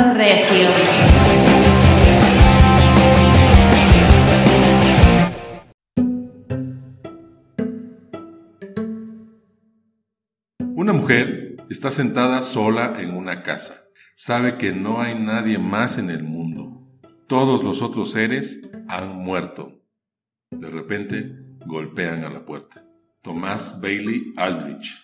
Recio. Una mujer está sentada sola en una casa. Sabe que no hay nadie más en el mundo. Todos los otros seres han muerto. De repente golpean a la puerta. Tomás Bailey Aldrich.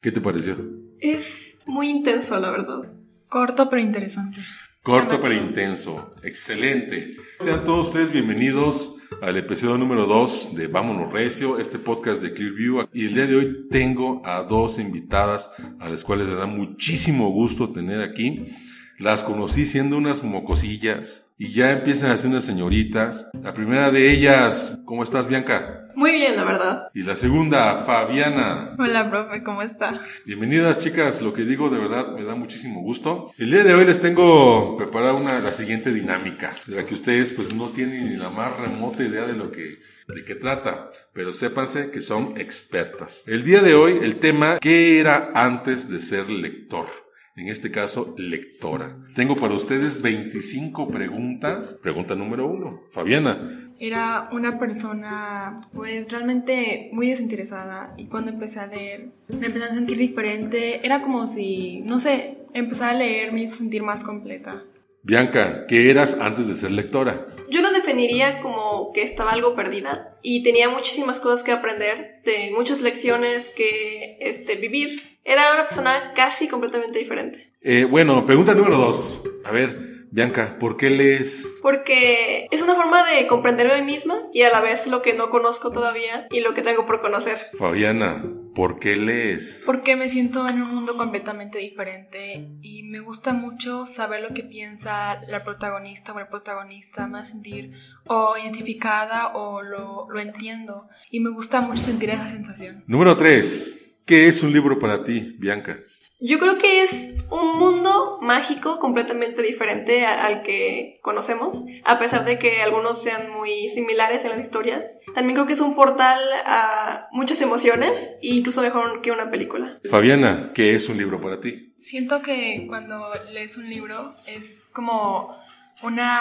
¿Qué te pareció? Es muy intenso, la verdad. Corto pero interesante. Corto pero intenso. Excelente. Sean todos ustedes bienvenidos al episodio número 2 de Vámonos Recio, este podcast de Clearview. Y el día de hoy tengo a dos invitadas a las cuales me da muchísimo gusto tener aquí. Las conocí siendo unas mocosillas y ya empiezan a ser unas señoritas. La primera de ellas, ¿cómo estás, Bianca? Muy bien, la verdad. Y la segunda, Fabiana. Hola, profe, ¿cómo está? Bienvenidas, chicas. Lo que digo de verdad me da muchísimo gusto. El día de hoy les tengo preparada una, la siguiente dinámica, de la que ustedes pues no tienen ni la más remota idea de lo que de qué trata, pero sépanse que son expertas. El día de hoy el tema, ¿qué era antes de ser lector? En este caso lectora. Tengo para ustedes 25 preguntas. Pregunta número uno, Fabiana. Era una persona pues realmente muy desinteresada y cuando empecé a leer me empecé a sentir diferente. Era como si, no sé, empezar a leer me hizo sentir más completa. Bianca, ¿qué eras antes de ser lectora? Yo lo definiría como que estaba algo perdida y tenía muchísimas cosas que aprender, de muchas lecciones que este, vivir. Era una persona casi completamente diferente. Eh, bueno, pregunta número dos. A ver, Bianca, ¿por qué lees? Porque es una forma de comprenderme a mí misma y a la vez lo que no conozco todavía y lo que tengo por conocer. Fabiana, ¿por qué lees? Porque me siento en un mundo completamente diferente y me gusta mucho saber lo que piensa la protagonista o el protagonista, me hace sentir o identificada o lo, lo entiendo y me gusta mucho sentir esa sensación. Número tres. ¿Qué es un libro para ti, Bianca? Yo creo que es un mundo mágico completamente diferente al que conocemos, a pesar de que algunos sean muy similares en las historias. También creo que es un portal a muchas emociones, e incluso mejor que una película. Fabiana, ¿qué es un libro para ti? Siento que cuando lees un libro es como una,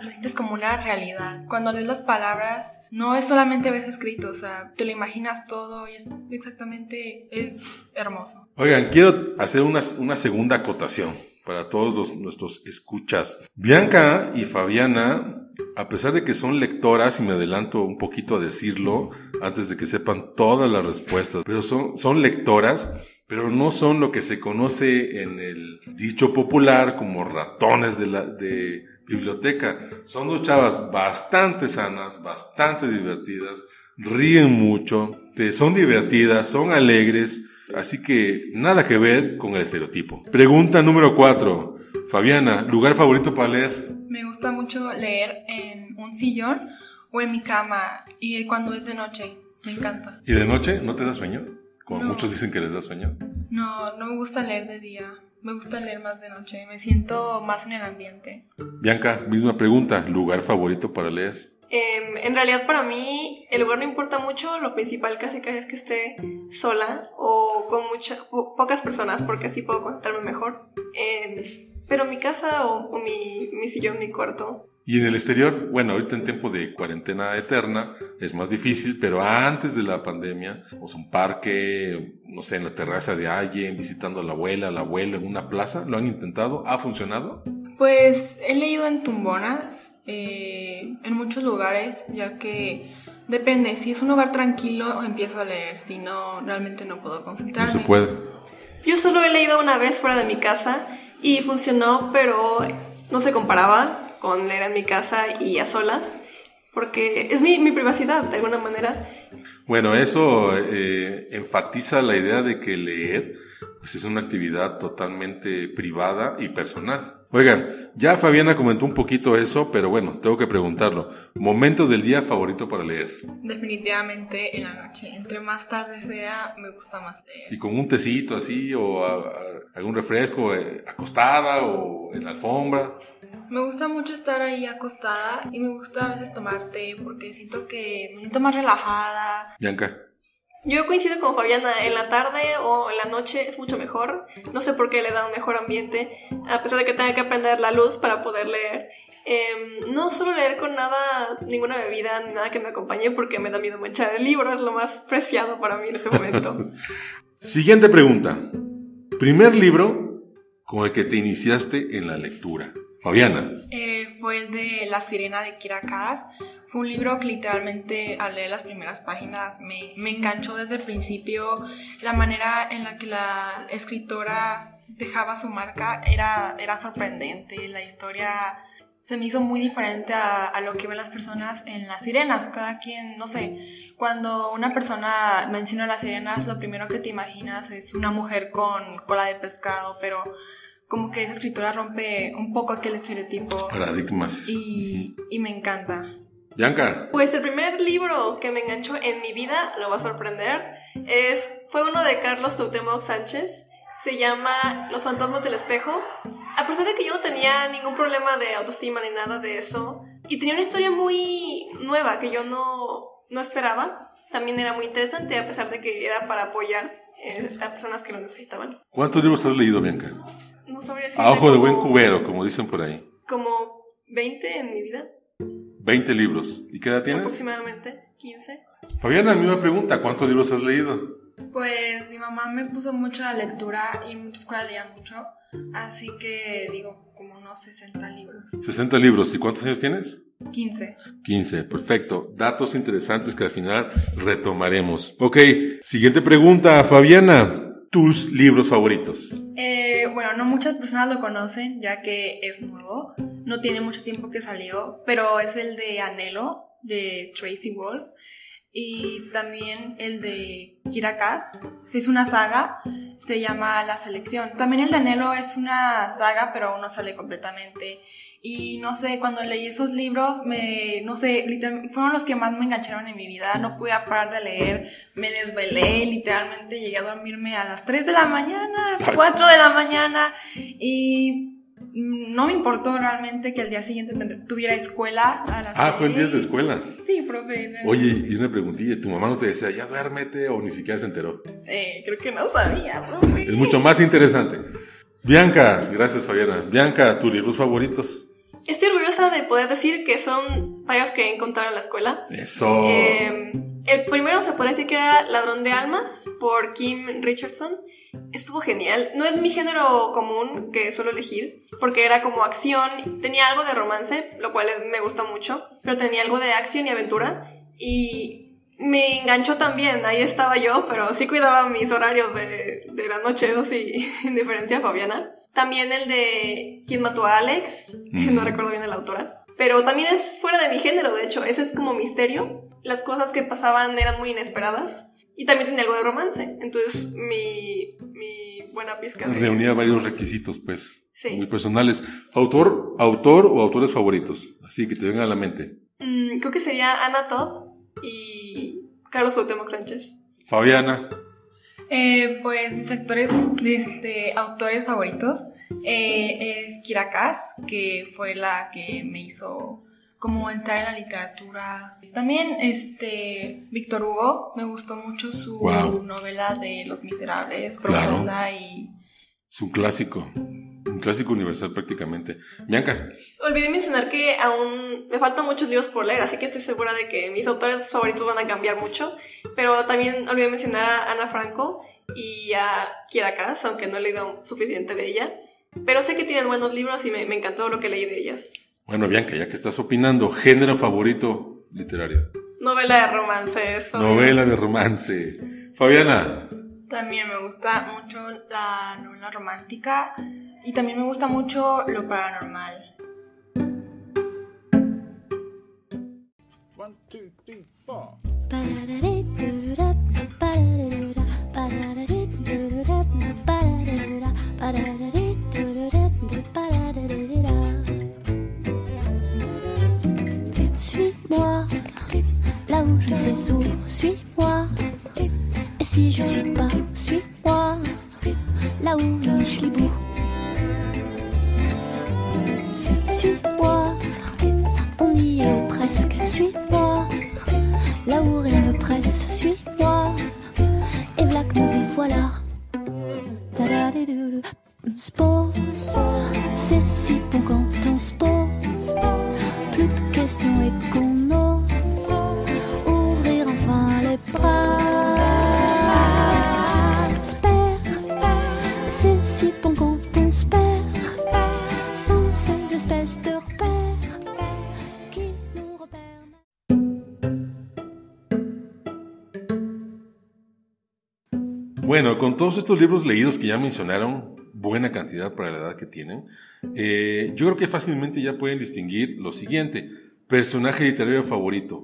lo sientes como una realidad. Cuando lees las palabras, no es solamente ves escrito, o sea, te lo imaginas todo y es exactamente, es hermoso. Oigan, quiero hacer una, una segunda acotación para todos los- nuestros escuchas. Bianca y Fabiana, a pesar de que son lectoras, y me adelanto un poquito a decirlo, antes de que sepan todas las respuestas, pero son, son lectoras, pero no son lo que se conoce en el dicho popular como ratones de la, de biblioteca. Son dos chavas bastante sanas, bastante divertidas, ríen mucho, te- son divertidas, son alegres, así que nada que ver con el estereotipo. Pregunta número cuatro. Fabiana, ¿lugar favorito para leer? Me gusta mucho leer en un sillón o en mi cama y cuando es de noche, me encanta. ¿Y de noche no te da sueño? Como No. muchos dicen que les da sueño. No, no me gusta leer de día, me gusta leer más de noche, me siento más en el ambiente. Bianca, misma pregunta, ¿lugar favorito para leer? Em, en realidad para mí el lugar no importa mucho, lo principal casi casi es que esté sola o con mucha, po- pocas personas porque así puedo concentrarme mejor. Em, pero mi casa o, o mi, mi sillón, mi cuarto, Y en el exterior, bueno, ahorita en tiempo de cuarentena eterna es más difícil, pero antes de la pandemia, o sea, un parque, no sé, en la terraza de alguien, visitando a la abuela, al abuelo en una plaza, ¿lo han intentado? ¿Ha funcionado? Pues he leído en tumbonas, eh, en muchos lugares, ya que depende, si es un lugar tranquilo empiezo a leer, si no, realmente no puedo No concentrarme. se puede. Yo solo he leído una vez fuera de mi casa y funcionó, pero no se comparaba con leer en mi casa y a solas, porque es mi, mi privacidad de alguna manera. Bueno, eso eh, enfatiza la idea de que leer pues, es una actividad totalmente privada y personal. Oigan, ya Fabiana comentó un poquito eso, pero bueno, tengo que preguntarlo. ¿Momento del día favorito para leer? Definitivamente en la noche, entre más tarde sea, me gusta más leer. Y con un tecito así, o a- a- algún refresco, eh, acostada o en la alfombra. Me gusta mucho estar ahí acostada y me gusta a veces tomar té porque siento que me siento más relajada. Bianca, Yo coincido con Fabiana, en la tarde o en la noche es mucho mejor. No sé por qué le da un mejor ambiente, a pesar de que tenga que aprender la luz para poder leer. Em, no suelo leer con nada, ninguna bebida ni nada que me acompañe porque me da miedo manchar el libro, es lo más preciado para mí en ese momento. Siguiente pregunta. Primer libro con el que te iniciaste en la lectura. Fabiana. Eh, fue el de La Sirena de Kirakas. Fue un libro que literalmente al leer las primeras páginas me, me enganchó desde el principio. La manera en la que la escritora dejaba su marca era, era sorprendente. La historia se me hizo muy diferente a, a, lo que ven las personas en las sirenas. Cada quien, no sé, cuando una persona menciona las sirenas, lo primero que te imaginas es una mujer con cola de pescado, pero como que esa escritora rompe un poco aquel estereotipo. Paradigmas. Y, y me encanta. Bianca. Pues el primer libro que me enganchó en mi vida, lo va a sorprender, es, fue uno de Carlos Teutemoc Sánchez. Se llama Los fantasmas del espejo. A pesar de que yo no tenía ningún problema de autoestima ni nada de eso, y tenía una historia muy nueva que yo no, no esperaba, también era muy interesante, a pesar de que era para apoyar eh, a personas que lo necesitaban. ¿Cuántos libros has leído, Bianca? No sabría A ojo de buen cubero, como dicen por ahí. Como 20 en mi vida. 20 libros. ¿Y qué edad tienes? Aproximadamente 15. Fabiana, misma pregunta, ¿cuántos libros has leído? Pues mi mamá me puso mucho a la lectura y en mi escuela leía mucho, así que digo como unos 60 libros. 60 libros. ¿Y cuántos años tienes? 15. 15, perfecto. Datos interesantes que al final retomaremos. Ok, siguiente pregunta, Fabiana. ¿Tus libros favoritos? Eh, bueno, no muchas personas lo conocen, ya que es nuevo. No tiene mucho tiempo que salió, pero es el de Anhelo, de Tracy Wolf. Y también el de Kirakas. Es una saga, se llama La Selección. También el de Anhelo es una saga, pero aún no sale completamente. Y no sé, cuando leí esos libros, me, no sé, fueron los que más me engancharon en mi vida. No pude parar de leer, me desvelé, literalmente llegué a dormirme a las 3 de la mañana, 4 de la mañana. Y no me importó realmente que el día siguiente tuviera escuela a las Ah, fue el día de escuela. Sí, profe. Oye, y una preguntilla, ¿tu mamá no te decía, ya duérmete o ni siquiera se enteró? Eh, creo que no sabía, profe. Es mucho más interesante. Bianca, gracias Fabiana. Bianca, ¿tus libros favoritos? Estoy orgullosa de poder decir que son varios que he encontrado en la escuela. Eso. Eh, el primero se puede decir que era Ladrón de Almas por Kim Richardson. Estuvo genial. No es mi género común que suelo elegir, porque era como acción, tenía algo de romance, lo cual me gusta mucho, pero tenía algo de acción y aventura. Y me enganchó también, ahí estaba yo, pero sí cuidaba mis horarios de, de la noche, eso sí, en diferencia a Fabiana. También el de ¿Quién mató a Alex? No recuerdo bien la autora. Pero también es fuera de mi género, de hecho, ese es como misterio. Las cosas que pasaban eran muy inesperadas. Y también tenía algo de romance. Entonces, mi, mi buena pizca. De Reunía varios requisitos, pues. Sí. Muy personales. ¿Autor, autor o autores favoritos? Así que te venga a la mente. Mm, creo que sería Ana Todd y Carlos Cuauhtémoc Sánchez. Fabiana. Eh, pues mis actores, este, autores favoritos eh, es Kirakas, que fue la que me hizo como entrar en la literatura. También este Víctor Hugo, me gustó mucho su wow. novela de Los Miserables, profunda Claro. y Es un clásico. Clásico universal prácticamente. Bianca. Olvidé mencionar que aún me faltan muchos libros por leer, así que estoy segura de que mis autores favoritos van a cambiar mucho. Pero también olvidé mencionar a Ana Franco y a Kiera Cass, aunque no he leído suficiente de ella. Pero sé que tienen buenos libros y me, me encantó lo que leí de ellas. Bueno, Bianca, ya que estás opinando, género favorito literario. Novela de romance, eso. Novela de romance. Fabiana. también me gusta mucho la novela romántica y también me gusta mucho lo paranormal. One, two, three, four. Suis-moi, là où je sais où, suis-moi. Et si je suis pas, suis-moi, là où niche les estos libros leídos que ya mencionaron, buena cantidad para la edad que tienen, eh, yo creo que fácilmente ya pueden distinguir lo siguiente. Personaje literario favorito,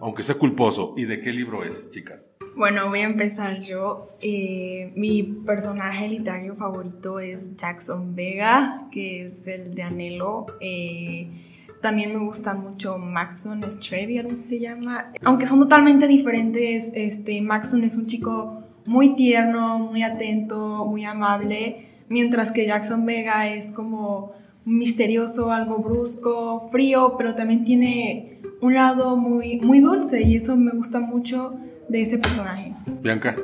aunque sea culposo. ¿Y de qué libro es, chicas? Bueno, voy a empezar yo. Eh, mi personaje literario favorito es Jackson Vega, que es el de Anhelo. Eh, también me gusta mucho Maxon Strevey, algo se llama. Aunque son totalmente diferentes, este, Maxon es un chico muy tierno, muy atento, muy amable, mientras que Jackson Vega es como misterioso, algo brusco, frío, pero también tiene un lado muy, muy dulce y eso me gusta mucho de ese personaje. Bianca.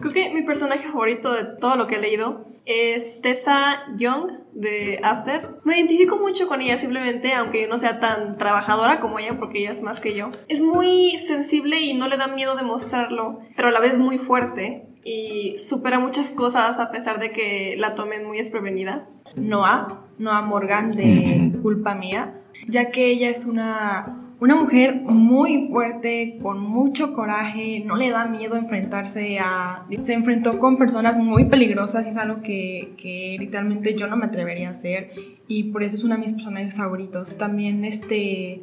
Creo que mi personaje favorito de todo lo que he leído es Tessa Young de After. Me identifico mucho con ella simplemente, aunque no sea tan trabajadora como ella, porque ella es más que yo. Es muy sensible y no le da miedo demostrarlo, pero a la vez muy fuerte y supera muchas cosas a pesar de que la tomen muy desprevenida. Noah, Noah Morgan de Culpa Mía, ya que ella es una una mujer muy fuerte, con mucho coraje, no le da miedo enfrentarse a... Se enfrentó con personas muy peligrosas y es algo que, que literalmente yo no me atrevería a hacer y por eso es una de mis personajes favoritos. También este,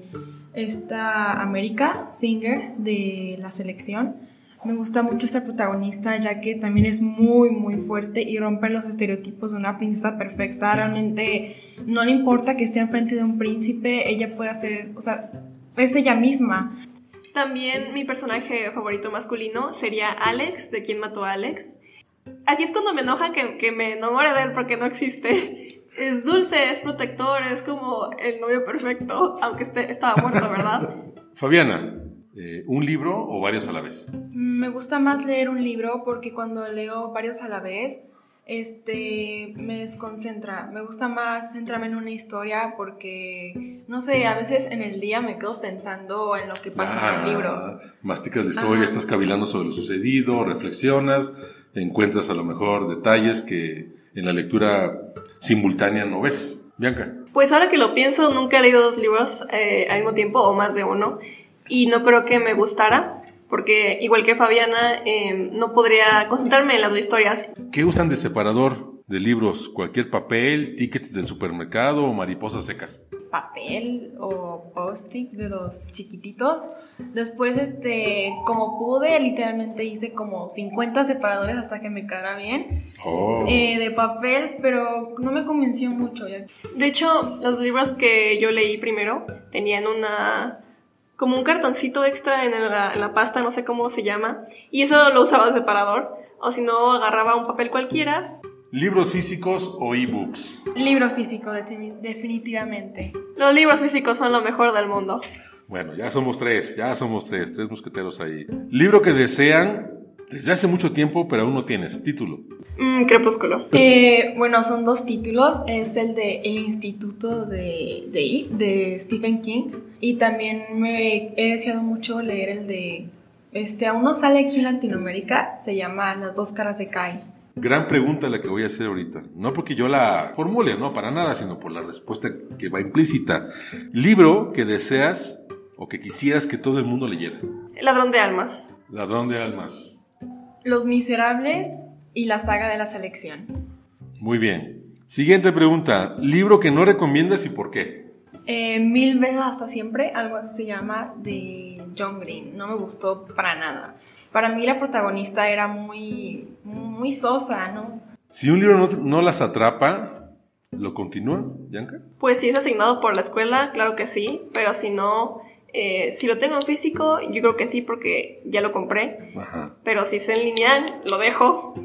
esta América Singer de la selección. Me gusta mucho esta protagonista ya que también es muy muy fuerte y rompe los estereotipos de una princesa perfecta. Realmente no le importa que esté enfrente de un príncipe, ella puede hacer, o sea, es ella misma. También mi personaje favorito masculino sería Alex, de quien mató a Alex. Aquí es cuando me enoja que, que me enamore de él porque no existe. Es dulce, es protector, es como el novio perfecto, aunque esté, estaba muerto, ¿verdad? Fabiana, eh, ¿un libro o varios a la vez? Me gusta más leer un libro porque cuando leo varios a la vez, este, me desconcentra. Me gusta más centrarme en una historia porque, no sé, a veces en el día me quedo pensando en lo que pasa en el Ah, libro. Masticas la historia, estás cavilando sobre lo sucedido, reflexionas, encuentras a lo mejor detalles que en la lectura simultánea no ves. Bianca. Pues ahora que lo pienso, nunca he leído dos libros eh, al mismo tiempo o más de uno y no creo que me gustara porque igual que Fabiana eh, no podría concentrarme en las dos historias. ¿Qué usan de separador de libros? ¿Cualquier papel, tickets del supermercado o mariposas secas? papel o post-its de los chiquititos. Después, este, como pude, literalmente hice como 50 separadores hasta que me quedara bien Oh. eh, de papel, pero no me convenció mucho. ya. De hecho, los libros que yo leí primero tenían una como un cartoncito extra en la, en la pasta, no sé cómo se llama, y eso lo usaba de separador, o si no agarraba un papel cualquiera. ¿Libros físicos o ebooks? Libros físicos, defini- definitivamente. Los libros físicos son lo mejor del mundo. Bueno, ya somos tres, ya somos tres, tres mosqueteros ahí. Libro que desean desde hace mucho tiempo, pero aún no tienes. Título. Mm, crepúsculo. Eh, bueno, son dos títulos. Es el de El Instituto de, de Stephen King. Y también me he deseado mucho leer el de... Este, aún no sale aquí en Latinoamérica. Se llama Las dos caras de Kai. Gran pregunta la que voy a hacer ahorita. No porque yo la formule, no, para nada, sino por la respuesta que va implícita. Libro que deseas o que quisieras que todo el mundo leyera. El ladrón de almas. Ladrón de almas. Los Miserables y la saga de la selección. Muy bien. Siguiente pregunta. Libro que no recomiendas y por qué. Eh, mil veces hasta siempre, algo así se llama, de John Green. No me gustó para nada. Para mí la protagonista era muy, muy sosa, ¿no? Si un libro no, no las atrapa, ¿lo continúa, Bianca? Pues si es asignado por la escuela, claro que sí, pero si no, eh, si lo tengo en físico, yo creo que sí porque ya lo compré, Ajá. pero si es en línea, lo dejo.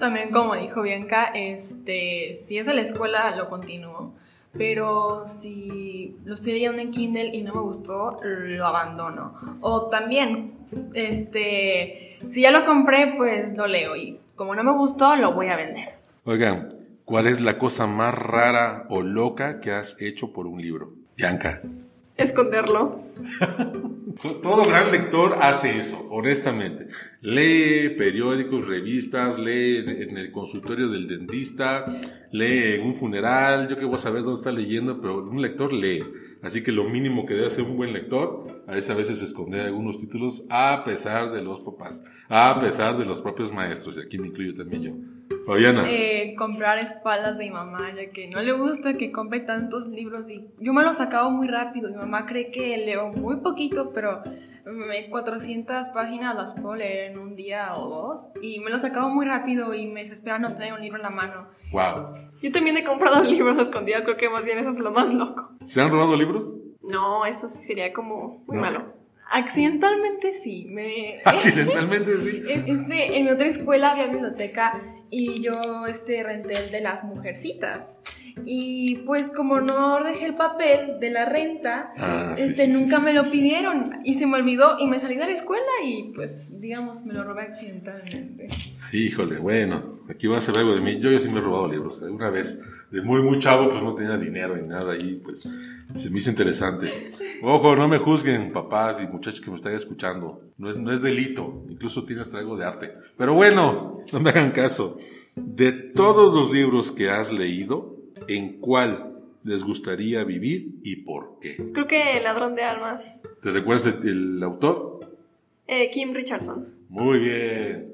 También como dijo Bianca, este, si es de la escuela lo continúo, pero si lo estoy leyendo en Kindle y no me gustó, lo abandono. O también, este, si ya lo compré, pues lo leo y como no me gustó, lo voy a vender. Oigan, ¿cuál es la cosa más rara o loca que has hecho por un libro? Bianca. Esconderlo. Todo gran lector hace eso, honestamente. Lee periódicos, revistas, lee en el consultorio del dentista, lee en un funeral, yo que voy a saber dónde está leyendo, pero un lector lee. Así que lo mínimo que debe hacer un buen lector es a veces esconder algunos títulos a pesar de los papás, a pesar de los propios maestros, y aquí me incluyo también yo. Fabiana. Eh, comprar espaldas de mi mamá, ya que no le gusta que compre tantos libros y yo me los acabo muy rápido. Mi mamá cree que leo muy poquito, pero 400 páginas las puedo leer en un día o dos y me los acabo muy rápido y me desespera no tener un libro en la mano. Wow. Yo también he comprado libros escondidas, creo que más bien eso es lo más loco. ¿Se han robado libros? No, eso sí sería como muy No. malo. Accidentalmente sí, me... Accidentalmente sí. Es- Este, en mi otra escuela había biblioteca y yo este, renté el de las mujercitas. Y pues como no dejé el papel de la renta, Ah, este, sí, sí, nunca sí, me lo pidieron y se me olvidó y me salí de la escuela y pues digamos me lo robé accidentalmente. Híjole, bueno, aquí va a ser algo de mí. Yo, yo sí me he robado libros. Una vez, de muy, muy chavo, pues no tenía dinero ni nada y pues se me hizo interesante. Ojo, no me juzguen, papás y muchachos que me están escuchando. No es, no es delito, incluso tiene hasta algo de arte. Pero bueno, no me hagan caso. De todos los libros que has leído, ¿en cuál les gustaría vivir y por qué? Creo que El ladrón de almas, ¿Te recuerdas el, el autor? eh, Kim Richardson. Muy bien.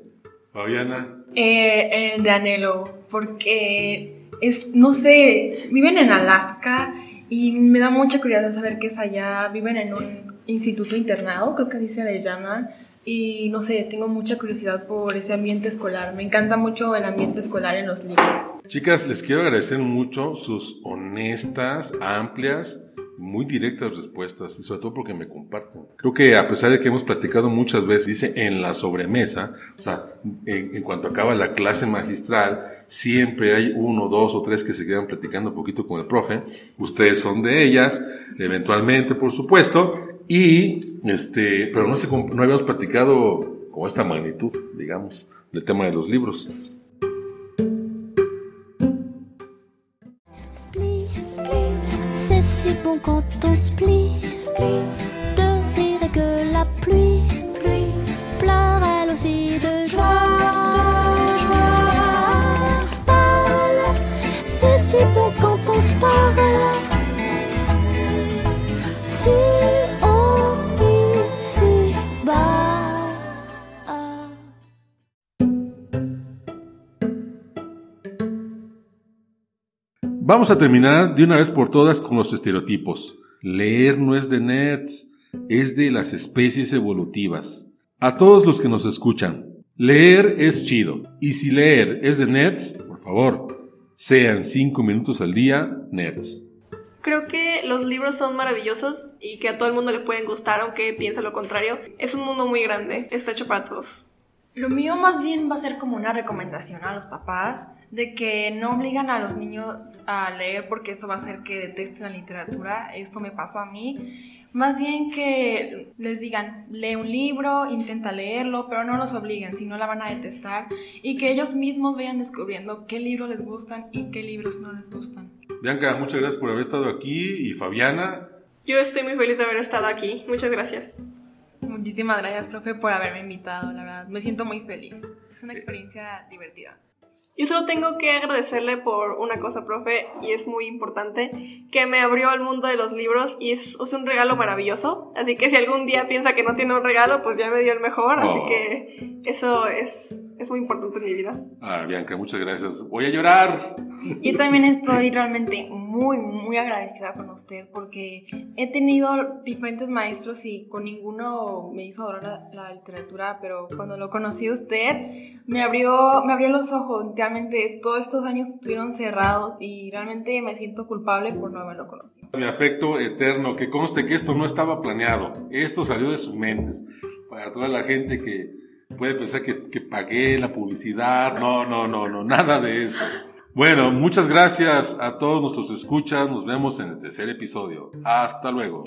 Fabiana. Eh, el de Anhelo, porque es, no sé, viven en Alaska y me da mucha curiosidad saber qué es allá. Viven en un instituto internado, creo que así se le llama. Y no sé, tengo mucha curiosidad por ese ambiente escolar. Me encanta mucho el ambiente escolar en los libros. Chicas, les quiero agradecer mucho sus honestas, amplias, muy directas respuestas y sobre todo porque me comparten. Creo que a pesar de que hemos platicado muchas veces, dice en la sobremesa, o sea, en, cuanto acaba la clase magistral, siempre hay uno, dos o tres que se quedan platicando un poquito con el profe. Ustedes son de ellas, eventualmente, por supuesto, y este, pero no cómo- no habíamos platicado con esta magnitud, digamos, del tema de los libros. got those please, please. Vamos a terminar de una vez por todas con los estereotipos. Leer no es de nerds, es de las especies evolutivas. A todos los que nos escuchan, leer es chido. Y si leer es de nerds, por favor, sean cinco minutos al día nerds. Creo que los libros son maravillosos y que a todo el mundo le pueden gustar, aunque piense lo contrario. Es un mundo muy grande, está hecho para todos. Lo mío más bien va a ser como una recomendación a los papás de que no obligan a los niños a leer porque esto va a hacer que detesten la literatura. Esto me pasó a mí. Más bien que les digan, lee un libro, intenta leerlo, pero no los obliguen, si no la van a detestar. Y que ellos mismos vayan descubriendo qué libros les gustan y qué libros no les gustan. Bianca, muchas gracias por haber estado aquí y Fabiana, Yo estoy muy feliz de haber estado aquí. Muchas gracias. Muchísimas gracias, profe, por haberme invitado, la verdad. Me siento muy feliz. Es una experiencia divertida. Yo solo tengo que agradecerle por una cosa, profe, y es muy importante, que me abrió al mundo de los libros y es, es un regalo maravilloso. Así que si algún día piensa que no tiene un regalo, pues ya me dio el mejor. Así Oh. que eso es, es muy importante en mi vida. ah, Bianca, muchas gracias. Voy a llorar. Yo también estoy realmente muy, muy agradecida con usted porque he tenido diferentes maestros y con ninguno me hizo adorar la, la literatura, pero cuando lo conocí a usted me abrió, me abrió los ojos. Realmente todos estos años estuvieron cerrados y realmente me siento culpable por no haberlo conocido. Mi afecto eterno, que conste que esto no estaba planeado, esto salió de sus mentes. Para toda la gente que puede pensar que, que pagué la publicidad, no, no, no, no, nada de eso. Bueno, muchas gracias a todos nuestros escuchas, nos vemos en el tercer episodio. Hasta luego.